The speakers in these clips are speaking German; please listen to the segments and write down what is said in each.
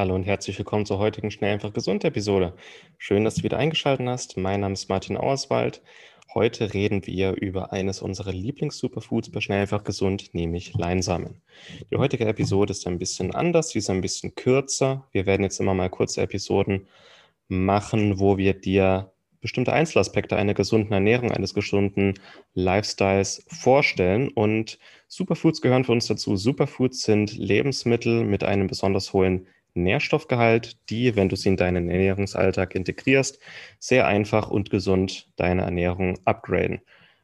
Hallo und herzlich willkommen zur heutigen Schnell einfach gesund Episode. Schön, dass du wieder eingeschaltet hast. Mein Name ist Martin Auerswald. Heute reden wir über eines unserer Lieblings-Superfoods bei Schnell einfach gesund, nämlich Leinsamen. Die heutige Episode ist ein bisschen anders, sie ist ein bisschen kürzer. Wir werden jetzt immer mal kurze Episoden machen, wo wir dir bestimmte Einzelaspekte einer gesunden Ernährung, eines gesunden Lifestyles vorstellen. Und Superfoods gehören für uns dazu. Superfoods sind Lebensmittel mit einem besonders hohen Nährstoffgehalt, die, wenn du sie in deinen Ernährungsalltag integrierst, sehr einfach und gesund deine Ernährung upgraden.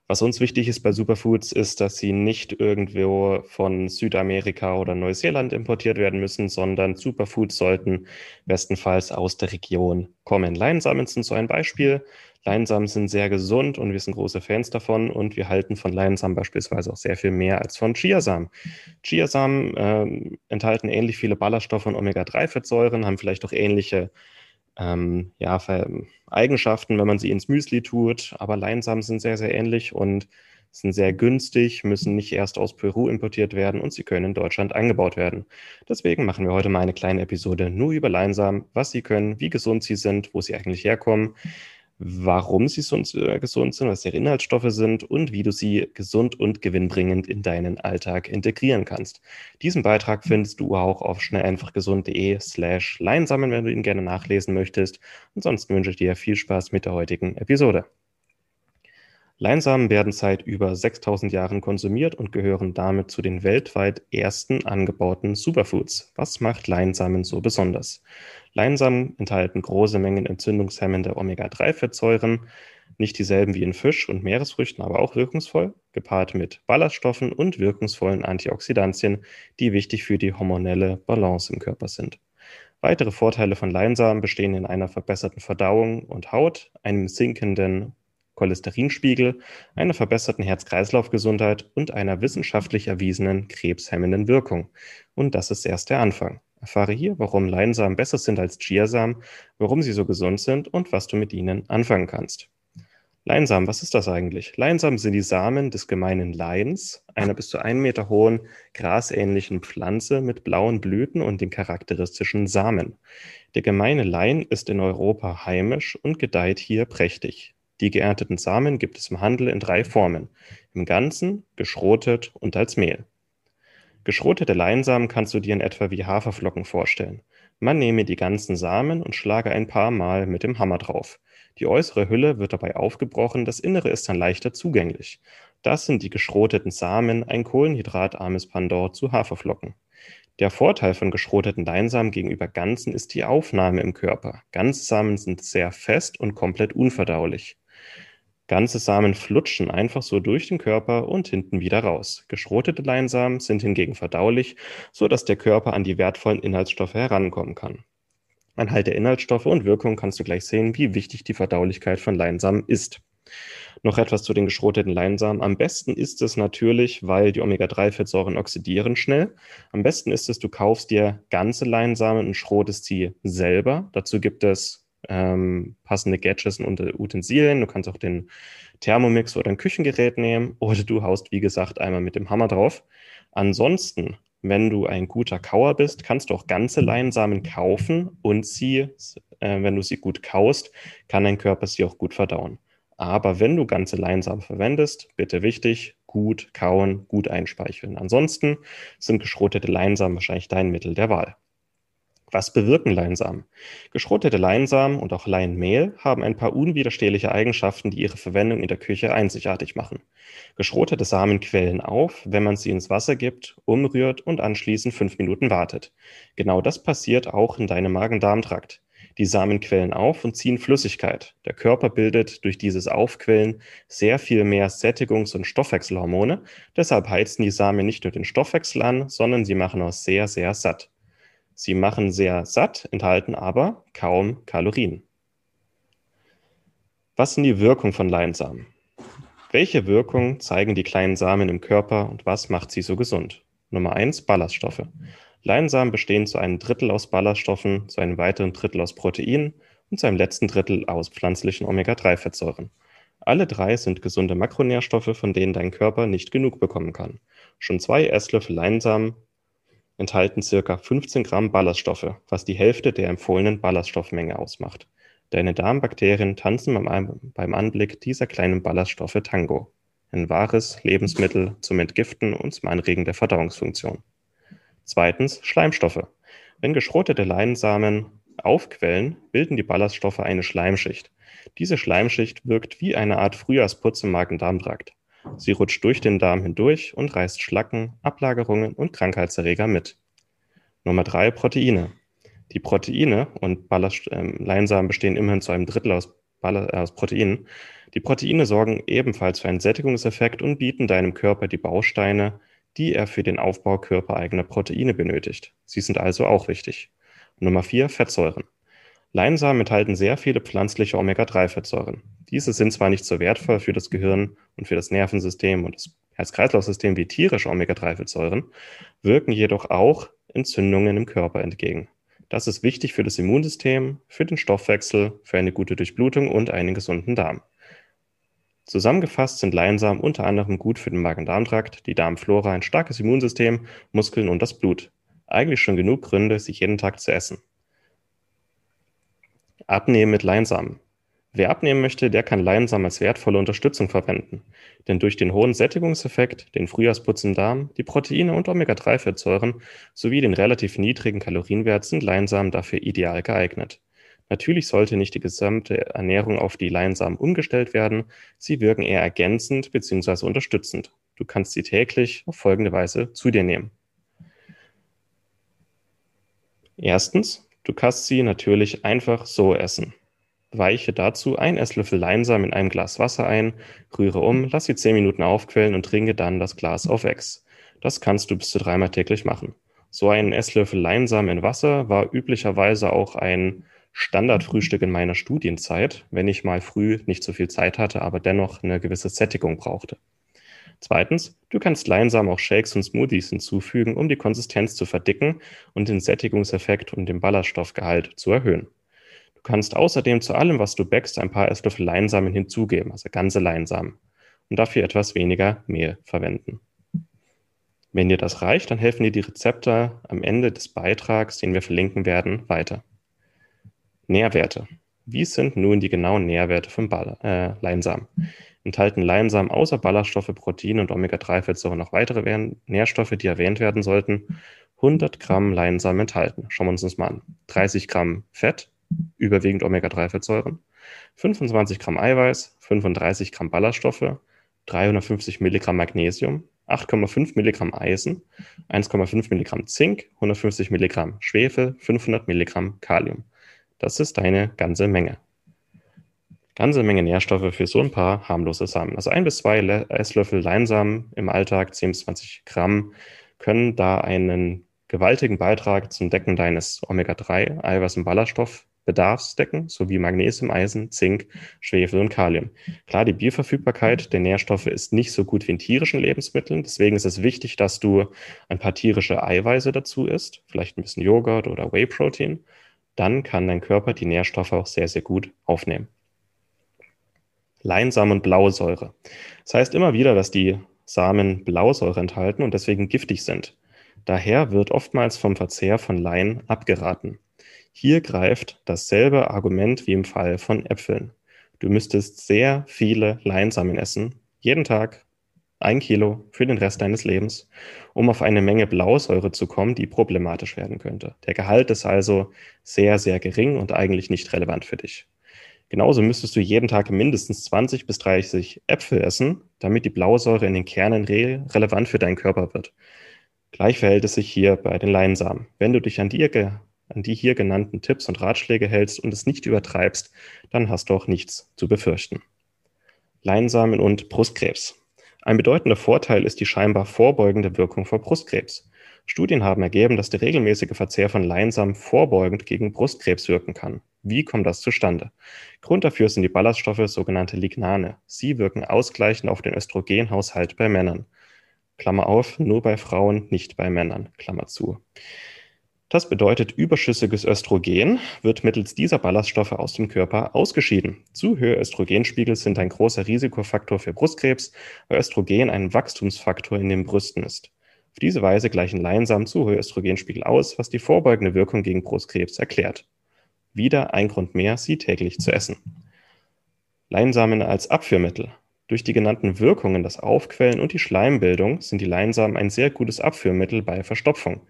Was uns wichtig ist bei Superfoods, ist, dass sie nicht irgendwo von Südamerika oder Neuseeland importiert werden müssen, sondern Superfoods sollten bestenfalls aus der Region kommen. Leinsamen sind so ein Beispiel. Leinsamen sind sehr gesund und wir sind große Fans davon und wir halten von Leinsamen beispielsweise auch sehr viel mehr als von Chiasamen. Chiasamen äh, enthalten ähnlich viele Ballaststoffe und Omega-3-Fettsäuren, haben vielleicht auch ähnliche ähm, ja, Eigenschaften, wenn man sie ins Müsli tut, aber Leinsamen sind sehr, sehr ähnlich und sind sehr günstig, müssen nicht erst aus Peru importiert werden und sie können in Deutschland angebaut werden. Deswegen machen wir heute mal eine kleine Episode nur über Leinsamen, was sie können, wie gesund sie sind, wo sie eigentlich herkommen, warum sie so äh, gesund sind, was ihre Inhaltsstoffe sind und wie du sie gesund und gewinnbringend in deinen Alltag integrieren kannst. Diesen Beitrag findest du auch auf schnelleinfachgesund.de slash leinsammeln, wenn du ihn gerne nachlesen möchtest. Ansonsten wünsche ich dir viel Spaß mit der heutigen Episode. Leinsamen werden seit über 6000 Jahren konsumiert und gehören damit zu den weltweit ersten angebauten Superfoods. Was macht Leinsamen so besonders? Leinsamen enthalten große Mengen entzündungshemmende Omega-3-Fettsäuren, nicht dieselben wie in Fisch und Meeresfrüchten, aber auch wirkungsvoll, gepaart mit Ballaststoffen und wirkungsvollen Antioxidantien, die wichtig für die hormonelle Balance im Körper sind. Weitere Vorteile von Leinsamen bestehen in einer verbesserten Verdauung und Haut, einem sinkenden Cholesterinspiegel, einer verbesserten Herz-Kreislauf-Gesundheit und einer wissenschaftlich erwiesenen krebshemmenden Wirkung. Und das ist erst der Anfang. Erfahre hier, warum Leinsamen besser sind als Chiasamen, warum sie so gesund sind und was du mit ihnen anfangen kannst. Leinsamen, was ist das eigentlich? Leinsamen sind die Samen des gemeinen Leins, einer bis zu einen Meter hohen, grasähnlichen Pflanze mit blauen Blüten und den charakteristischen Samen. Der gemeine Lein ist in Europa heimisch und gedeiht hier prächtig. Die geernteten Samen gibt es im Handel in drei Formen: im Ganzen, geschrotet und als Mehl. Geschrotete Leinsamen kannst du dir in etwa wie Haferflocken vorstellen. Man nehme die ganzen Samen und schlage ein paar Mal mit dem Hammer drauf. Die äußere Hülle wird dabei aufgebrochen, das Innere ist dann leichter zugänglich. Das sind die geschroteten Samen, ein kohlenhydratarmes Pendant zu Haferflocken. Der Vorteil von geschroteten Leinsamen gegenüber ganzen ist die Aufnahme im Körper. Ganzsamen sind sehr fest und komplett unverdaulich. Ganze Samen flutschen einfach so durch den Körper und hinten wieder raus. Geschrotete Leinsamen sind hingegen verdaulich, so dass der Körper an die wertvollen Inhaltsstoffe herankommen kann. Anhalt der Inhaltsstoffe und Wirkung kannst du gleich sehen, wie wichtig die Verdaulichkeit von Leinsamen ist. Noch etwas zu den geschroteten Leinsamen. Am besten ist es natürlich, weil die Omega-3-Fettsäuren oxidieren schnell. Am besten ist es, du kaufst dir ganze Leinsamen und schrotest sie selber. Dazu gibt es ähm, passende Gadgets und Utensilien. Du kannst auch den Thermomix oder ein Küchengerät nehmen oder du haust, wie gesagt, einmal mit dem Hammer drauf. Ansonsten, wenn du ein guter Kauer bist, kannst du auch ganze Leinsamen kaufen und sie, äh, wenn du sie gut kaust, kann dein Körper sie auch gut verdauen. Aber wenn du ganze Leinsamen verwendest, bitte wichtig, gut kauen, gut einspeicheln. Ansonsten sind geschrotete Leinsamen wahrscheinlich dein Mittel der Wahl. Was bewirken Leinsamen? Geschrotete Leinsamen und auch Leinmehl haben ein paar unwiderstehliche Eigenschaften, die ihre Verwendung in der Küche einzigartig machen. Geschrotete Samen quellen auf, wenn man sie ins Wasser gibt, umrührt und anschließend fünf Minuten wartet. Genau das passiert auch in deinem Magen-Darm-Trakt. Die Samen quellen auf und ziehen Flüssigkeit. Der Körper bildet durch dieses Aufquellen sehr viel mehr Sättigungs- und Stoffwechselhormone. Deshalb heizen die Samen nicht nur den Stoffwechsel an, sondern sie machen auch sehr, sehr satt. Sie machen sehr satt, enthalten aber kaum Kalorien. Was sind die Wirkungen von Leinsamen? Welche Wirkung zeigen die kleinen Samen im Körper und was macht sie so gesund? Nummer eins: Ballaststoffe. Leinsamen bestehen zu einem Drittel aus Ballaststoffen, zu einem weiteren Drittel aus Proteinen und zu einem letzten Drittel aus pflanzlichen Omega-3-Fettsäuren. Alle drei sind gesunde Makronährstoffe, von denen dein Körper nicht genug bekommen kann. Schon zwei Esslöffel Leinsamen enthalten circa 15 Gramm Ballaststoffe, was die Hälfte der empfohlenen Ballaststoffmenge ausmacht. Deine Darmbakterien tanzen beim Anblick dieser kleinen Ballaststoffe Tango. Ein wahres Lebensmittel zum Entgiften und zum Anregen der Verdauungsfunktion. Zweitens Schleimstoffe. Wenn geschrotete Leinsamen aufquellen, bilden die Ballaststoffe eine Schleimschicht. Diese Schleimschicht wirkt wie eine Art Frühjahrsputz im Magen-Darm-Trakt. Sie rutscht durch den Darm hindurch und reißt Schlacken, Ablagerungen und Krankheitserreger mit. Nummer drei Proteine. Die Proteine und Ballast, äh, Leinsamen bestehen immerhin zu einem Drittel aus, Ballast, äh, aus Proteinen. Die Proteine sorgen ebenfalls für einen Sättigungseffekt und bieten deinem Körper die Bausteine, die er für den Aufbau körpereigener Proteine benötigt. Sie sind also auch wichtig. Nummer vier Fettsäuren. Leinsamen enthalten sehr viele pflanzliche Omega-3-Fettsäuren. Diese sind zwar nicht so wertvoll für das Gehirn und für das Nervensystem und das Herz-Kreislauf-System wie tierische Omega-3-Fettsäuren, wirken jedoch auch Entzündungen im Körper entgegen. Das ist wichtig für das Immunsystem, für den Stoffwechsel, für eine gute Durchblutung und einen gesunden Darm. Zusammengefasst sind Leinsamen unter anderem gut für den Magen-Darm-Trakt, die Darmflora, ein starkes Immunsystem, Muskeln und das Blut. Eigentlich schon genug Gründe, sie jeden Tag zu essen. Abnehmen mit Leinsamen. Wer abnehmen möchte, der kann Leinsamen als wertvolle Unterstützung verwenden. Denn durch den hohen Sättigungseffekt, den Frühjahrsputz im Darm, die Proteine und Omega-3-Fettsäuren sowie den relativ niedrigen Kalorienwert sind Leinsamen dafür ideal geeignet. Natürlich sollte nicht die gesamte Ernährung auf die Leinsamen umgestellt werden, sie wirken eher ergänzend bzw. unterstützend. Du kannst sie täglich auf folgende Weise zu dir nehmen. Erstens, du kannst sie natürlich einfach so essen. Weiche dazu ein Esslöffel Leinsamen in einem Glas Wasser ein, rühre um, lass sie 10 Minuten aufquellen und trinke dann das Glas auf Ex. Das kannst du bis zu dreimal täglich machen. So ein Esslöffel Leinsamen in Wasser war üblicherweise auch ein Standardfrühstück in meiner Studienzeit, wenn ich mal früh nicht so viel Zeit hatte, aber dennoch eine gewisse Sättigung brauchte. Zweitens, du kannst Leinsamen auch Shakes und Smoothies hinzufügen, um die Konsistenz zu verdicken und den Sättigungseffekt und den Ballaststoffgehalt zu erhöhen kannst außerdem zu allem, was du backst, ein paar Esslöffel Leinsamen hinzugeben, also ganze Leinsamen, und dafür etwas weniger Mehl verwenden. Wenn dir das reicht, dann helfen dir die Rezepte am Ende des Beitrags, den wir verlinken werden, weiter. Nährwerte. Wie sind nun die genauen Nährwerte von äh, Leinsamen? Enthalten Leinsamen außer Ballaststoffe, Proteine und Omega-3-Fettsäuren noch weitere Nährstoffe, die erwähnt werden sollten? 100 Gramm Leinsamen enthalten. Schauen wir uns das mal an. 30 Gramm Fett, überwiegend Omega-3-Fettsäuren, 25 Gramm Eiweiß, 35 Gramm Ballaststoffe, 350 Milligramm Magnesium, 8,5 Milligramm Eisen, 1,5 Milligramm Zink, 150 Milligramm Schwefel, 500 Milligramm Kalium. Das ist eine ganze Menge. Ganze Menge Nährstoffe für so ein paar harmlose Samen. Also ein bis zwei Esslöffel Leinsamen im Alltag, 10 bis 20 Gramm, können da einen gewaltigen Beitrag zum Decken deines Omega-3, Eiweiß- und Ballaststoff Bedarfsdecken sowie Magnesium, Eisen, Zink, Schwefel und Kalium. Klar, die Bioverfügbarkeit der Nährstoffe ist nicht so gut wie in tierischen Lebensmitteln. Deswegen ist es wichtig, dass du ein paar tierische Eiweiße dazu isst, vielleicht ein bisschen Joghurt oder Whey-Protein. Dann kann dein Körper die Nährstoffe auch sehr, sehr gut aufnehmen. Leinsamen und Blausäure. Das heißt immer wieder, dass die Samen Blausäure enthalten und deswegen giftig sind. Daher wird oftmals vom Verzehr von Lein abgeraten. Hier greift dasselbe Argument wie im Fall von Äpfeln. Du müsstest sehr viele Leinsamen essen, jeden Tag ein Kilo für den Rest deines Lebens, um auf eine Menge Blausäure zu kommen, die problematisch werden könnte. Der Gehalt ist also sehr, sehr gering und eigentlich nicht relevant für dich. Genauso müsstest du jeden Tag mindestens 20 bis 30 Äpfel essen, damit die Blausäure in den Kernen re relevant für deinen Körper wird. Gleich verhält es sich hier bei den Leinsamen. Wenn du dich an die an die hier genannten Tipps und Ratschläge hältst und es nicht übertreibst, dann hast du auch nichts zu befürchten. Leinsamen und Brustkrebs. Ein bedeutender Vorteil ist die scheinbar vorbeugende Wirkung vor Brustkrebs. Studien haben ergeben, dass der regelmäßige Verzehr von Leinsamen vorbeugend gegen Brustkrebs wirken kann. Wie kommt das zustande? Grund dafür sind die Ballaststoffe sogenannte Lignane. Sie wirken ausgleichend auf den Östrogenhaushalt bei Männern. Klammer auf, nur bei Frauen, nicht bei Männern. Klammer zu. Das bedeutet, überschüssiges Östrogen wird mittels dieser Ballaststoffe aus dem Körper ausgeschieden. Zu hohe Östrogenspiegel sind ein großer Risikofaktor für Brustkrebs, weil Östrogen ein Wachstumsfaktor in den Brüsten ist. Auf diese Weise gleichen Leinsamen zu hohe Östrogenspiegel aus, was die vorbeugende Wirkung gegen Brustkrebs erklärt. Wieder ein Grund mehr, sie täglich zu essen. Leinsamen als Abführmittel. Durch die genannten Wirkungen, das Aufquellen und die Schleimbildung sind die Leinsamen ein sehr gutes Abführmittel bei Verstopfung.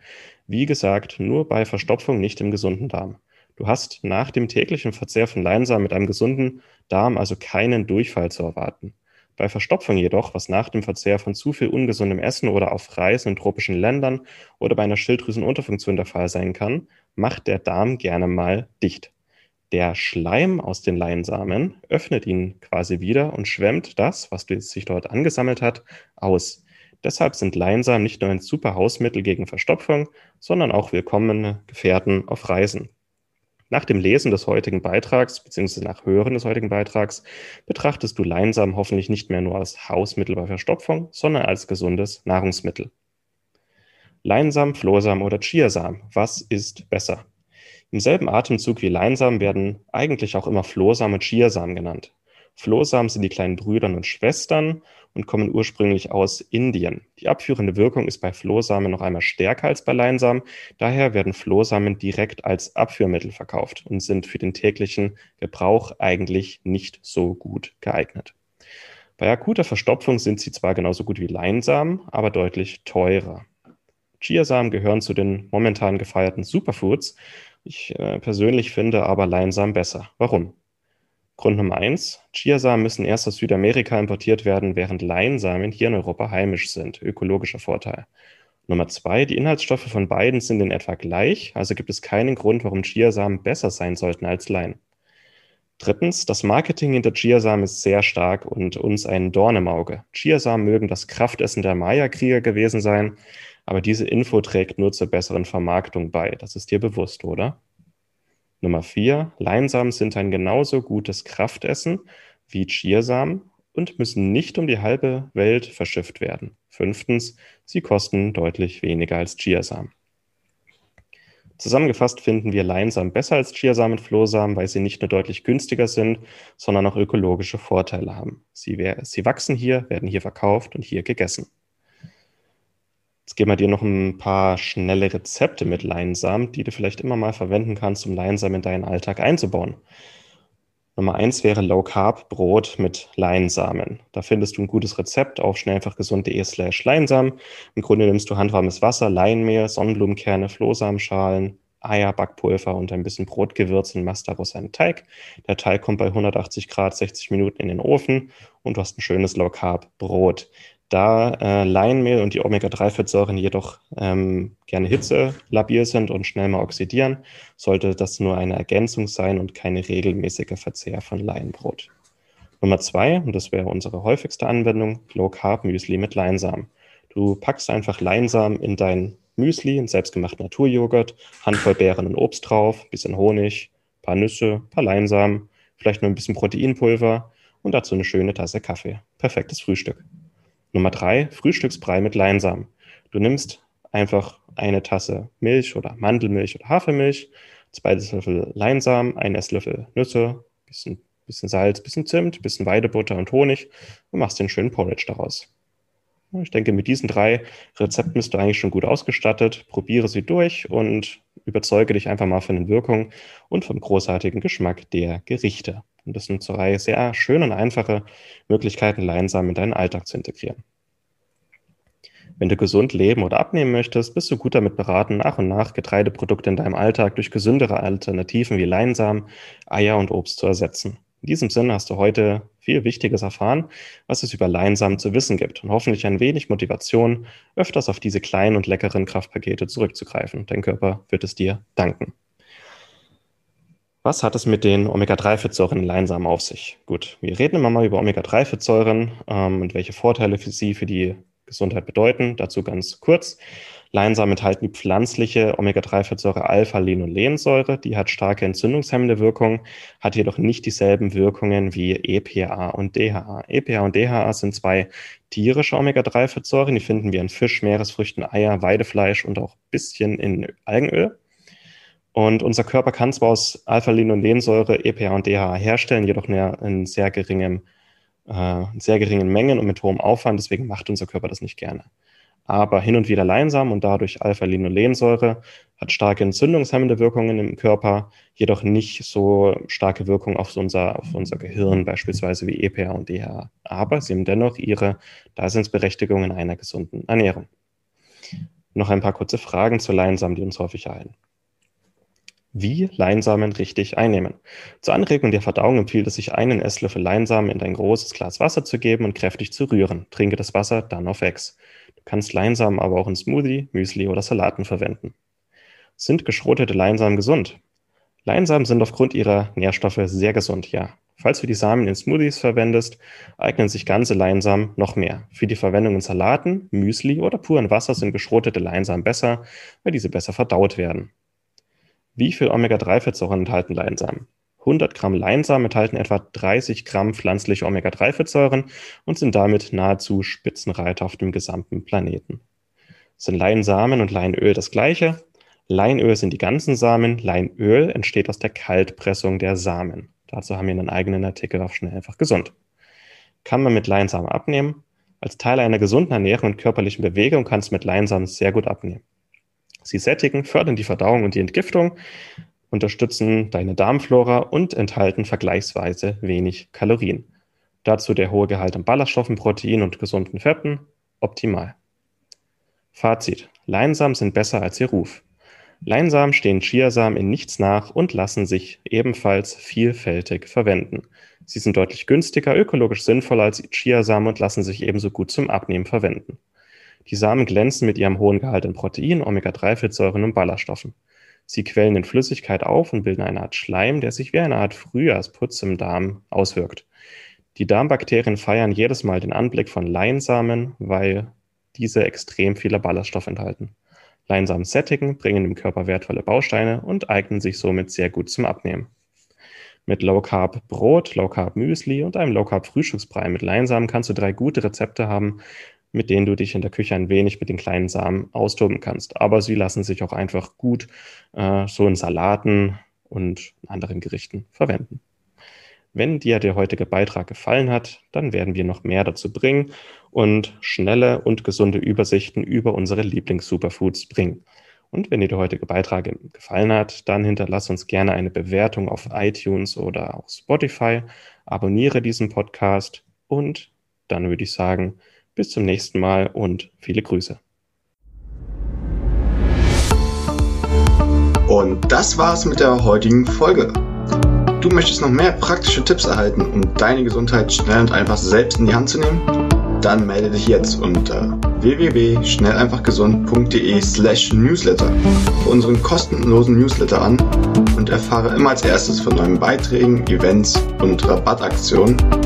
Wie gesagt, nur bei Verstopfung, nicht im gesunden Darm. Du hast nach dem täglichen Verzehr von Leinsamen mit einem gesunden Darm also keinen Durchfall zu erwarten. Bei Verstopfung jedoch, was nach dem Verzehr von zu viel ungesundem Essen oder auf Reisen in tropischen Ländern oder bei einer Schilddrüsenunterfunktion der Fall sein kann, macht der Darm gerne mal dicht. Der Schleim aus den Leinsamen öffnet ihn quasi wieder und schwemmt das, was sich dort angesammelt hat, aus. Deshalb sind Leinsamen nicht nur ein super Hausmittel gegen Verstopfung, sondern auch willkommene Gefährten auf Reisen. Nach dem Lesen des heutigen Beitrags, beziehungsweise nach Hören des heutigen Beitrags, betrachtest du Leinsamen hoffentlich nicht mehr nur als Hausmittel bei Verstopfung, sondern als gesundes Nahrungsmittel. Leinsamen, Flohsamen oder Chiasamen, was ist besser? Im selben Atemzug wie Leinsamen werden eigentlich auch immer Flohsamen und Chiasamen genannt. Flohsamen sind die kleinen Brüder und Schwestern und kommen ursprünglich aus Indien. Die abführende Wirkung ist bei Flohsamen noch einmal stärker als bei Leinsamen. Daher werden Flohsamen direkt als Abführmittel verkauft und sind für den täglichen Gebrauch eigentlich nicht so gut geeignet. Bei akuter Verstopfung sind sie zwar genauso gut wie Leinsamen, aber deutlich teurer. Chiasamen gehören zu den momentan gefeierten Superfoods ich äh, persönlich finde aber Leinsamen besser. Warum? Grund Nummer eins: Chiasamen müssen erst aus Südamerika importiert werden, während Leinsamen hier in Europa heimisch sind. Ökologischer Vorteil. Nummer zwei: Die Inhaltsstoffe von beiden sind in etwa gleich, also gibt es keinen Grund, warum Chiasamen besser sein sollten als Lein. Drittens, das Marketing hinter Chiasamen ist sehr stark und uns ein Dorn im Auge. Chiasamen mögen das Kraftessen der Maya-Krieger gewesen sein, aber diese Info trägt nur zur besseren Vermarktung bei. Das ist dir bewusst, oder? Nummer vier, Leinsamen sind ein genauso gutes Kraftessen wie Chiasamen und müssen nicht um die halbe Welt verschifft werden. Fünftens, sie kosten deutlich weniger als Chiasamen. Zusammengefasst finden wir Leinsamen besser als Chiasamen und Flohsamen, weil sie nicht nur deutlich günstiger sind, sondern auch ökologische Vorteile haben. Sie, sie wachsen hier, werden hier verkauft und hier gegessen. Jetzt geben wir dir noch ein paar schnelle Rezepte mit Leinsamen, die du vielleicht immer mal verwenden kannst, um Leinsamen in deinen Alltag einzubauen. Nummer eins wäre Low Carb Brot mit Leinsamen. Da findest du ein gutes Rezept auf schnellfachgesund.de slash Leinsamen. Im Grunde nimmst du handwarmes Wasser, Leinmehl, Sonnenblumenkerne, Flohsamenschalen, Eier, Backpulver und ein bisschen Brotgewürz und machst daraus einen Teig. Der Teig kommt bei 180 Grad 60 Minuten in den Ofen und du hast ein schönes Low Carb Brot. Da äh, Leinmehl und die Omega-3-Fettsäuren jedoch ähm, gerne hitzelabil sind und schnell mal oxidieren, sollte das nur eine Ergänzung sein und keine regelmäßige Verzehr von Leinbrot. Nummer zwei, und das wäre unsere häufigste Anwendung, Low Carb Müsli mit Leinsamen. Du packst einfach Leinsamen in dein Müsli, in selbstgemachten Naturjoghurt, Handvoll Beeren und Obst drauf, bisschen Honig, paar Nüsse, paar Leinsamen, vielleicht nur ein bisschen Proteinpulver und dazu eine schöne Tasse Kaffee. Perfektes Frühstück. Nummer drei, Frühstücksbrei mit Leinsamen. Du nimmst einfach eine Tasse Milch oder Mandelmilch oder Hafermilch, zwei Esslöffel Leinsamen, ein Esslöffel Nüsse, bisschen, bisschen Salz, bisschen Zimt, bisschen Weidebutter und Honig und machst den schönen Porridge daraus. Ich denke, mit diesen drei Rezepten bist du eigentlich schon gut ausgestattet. Probiere sie durch und überzeuge dich einfach mal von den Wirkungen und vom großartigen Geschmack der Gerichte. Und das sind zwei sehr schöne und einfache Möglichkeiten, Leinsamen in deinen Alltag zu integrieren. Wenn du gesund leben oder abnehmen möchtest, bist du gut damit beraten, nach und nach Getreideprodukte in deinem Alltag durch gesündere Alternativen wie Leinsamen, Eier und Obst zu ersetzen. In diesem Sinne hast du heute viel Wichtiges erfahren, was es über Leinsamen zu wissen gibt und hoffentlich ein wenig Motivation, öfters auf diese kleinen und leckeren Kraftpakete zurückzugreifen. Dein Körper wird es dir danken. Was hat es mit den Omega-3-Fettsäuren in Leinsamen auf sich? Gut, wir reden immer mal über Omega-3-Fettsäuren ähm, und welche Vorteile für sie für die Gesundheit bedeuten. Dazu ganz kurz. Leinsamen enthalten die pflanzliche Omega-3-Fettsäure Alpha-Linolensäure. Die hat starke entzündungshemmende Wirkung, hat jedoch nicht dieselben Wirkungen wie EPA und DHA. EPA und DHA sind zwei tierische Omega-3-Fettsäuren. Die finden wir in Fisch, Meeresfrüchten, Eier, Weidefleisch und auch ein bisschen in Algenöl. Und unser Körper kann zwar aus Alpha-Linolensäure, EPA und DHA herstellen, jedoch in sehr, geringem, äh, sehr geringen Mengen und mit hohem Aufwand. Deswegen macht unser Körper das nicht gerne aber hin und wieder Leinsamen und dadurch Alpha-Linolensäure hat starke entzündungshemmende Wirkungen im Körper, jedoch nicht so starke Wirkung auf unser, auf unser Gehirn, beispielsweise wie EPA und DHA. Aber sie haben dennoch ihre Daseinsberechtigung in einer gesunden Ernährung. Noch ein paar kurze Fragen zu Leinsamen, die uns häufig ereilen. Wie Leinsamen richtig einnehmen. Zur Anregung der Verdauung empfiehlt es sich, einen Esslöffel Leinsamen in ein großes Glas Wasser zu geben und kräftig zu rühren. Trinke das Wasser dann auf Ex kannst Leinsamen aber auch in Smoothie, Müsli oder Salaten verwenden. Sind geschrotete Leinsamen gesund? Leinsamen sind aufgrund ihrer Nährstoffe sehr gesund, ja. Falls du die Samen in Smoothies verwendest, eignen sich ganze Leinsamen noch mehr. Für die Verwendung in Salaten, Müsli oder puren Wasser sind geschrotete Leinsamen besser, weil diese besser verdaut werden. Wie viel Omega-3-Fettsäuren enthalten Leinsamen? 100 Gramm Leinsamen enthalten etwa 30 Gramm pflanzliche Omega-3-Fettsäuren und sind damit nahezu Spitzenreiter auf dem gesamten Planeten. Sind Leinsamen und Leinöl das gleiche? Leinöl sind die ganzen Samen, Leinöl entsteht aus der Kaltpressung der Samen. Dazu haben wir einen eigenen Artikel auf Schnell einfach gesund. Kann man mit Leinsamen abnehmen? Als Teil einer gesunden Ernährung und körperlichen Bewegung kannst du mit Leinsamen sehr gut abnehmen. Sie sättigen, fördern die Verdauung und die Entgiftung, unterstützen deine Darmflora und enthalten vergleichsweise wenig Kalorien. Dazu der hohe Gehalt an Ballaststoffen, Proteinen und gesunden Fetten optimal. Fazit. Leinsamen sind besser als ihr Ruf. Leinsamen stehen Chiasamen in nichts nach und lassen sich ebenfalls vielfältig verwenden. Sie sind deutlich günstiger, ökologisch sinnvoller als Chiasamen und lassen sich ebenso gut zum Abnehmen verwenden. Die Samen glänzen mit ihrem hohen Gehalt an Protein, Omega-3-Fettsäuren und Ballaststoffen. Sie quellen in Flüssigkeit auf und bilden eine Art Schleim, der sich wie eine Art Frühjahrsputz im Darm auswirkt. Die Darmbakterien feiern jedes Mal den Anblick von Leinsamen, weil diese extrem viele Ballaststoffe enthalten. Leinsamen sättigen, bringen dem Körper wertvolle Bausteine und eignen sich somit sehr gut zum Abnehmen. Mit Low Carb Brot, Low Carb Müsli und einem Low Carb Frühstücksbrei mit Leinsamen kannst du drei gute Rezepte haben, mit denen du dich in der Küche ein wenig mit den kleinen Samen austoben kannst. Aber sie lassen sich auch einfach gut äh, so in Salaten und anderen Gerichten verwenden. Wenn dir der heutige Beitrag gefallen hat, dann werden wir noch mehr dazu bringen und schnelle und gesunde Übersichten über unsere Lieblings-Superfoods bringen. Und wenn dir der heutige Beitrag gefallen hat, dann hinterlass uns gerne eine Bewertung auf iTunes oder auf Spotify, abonniere diesen Podcast und dann würde ich sagen, bis zum nächsten Mal und viele Grüße. Und das war's mit der heutigen Folge. Du möchtest noch mehr praktische Tipps erhalten, um deine Gesundheit schnell und einfach selbst in die Hand zu nehmen? Dann melde dich jetzt unter www.schnelleinfachgesund.de slash newsletter für unseren kostenlosen Newsletter an und erfahre immer als erstes von neuen Beiträgen, Events und Rabattaktionen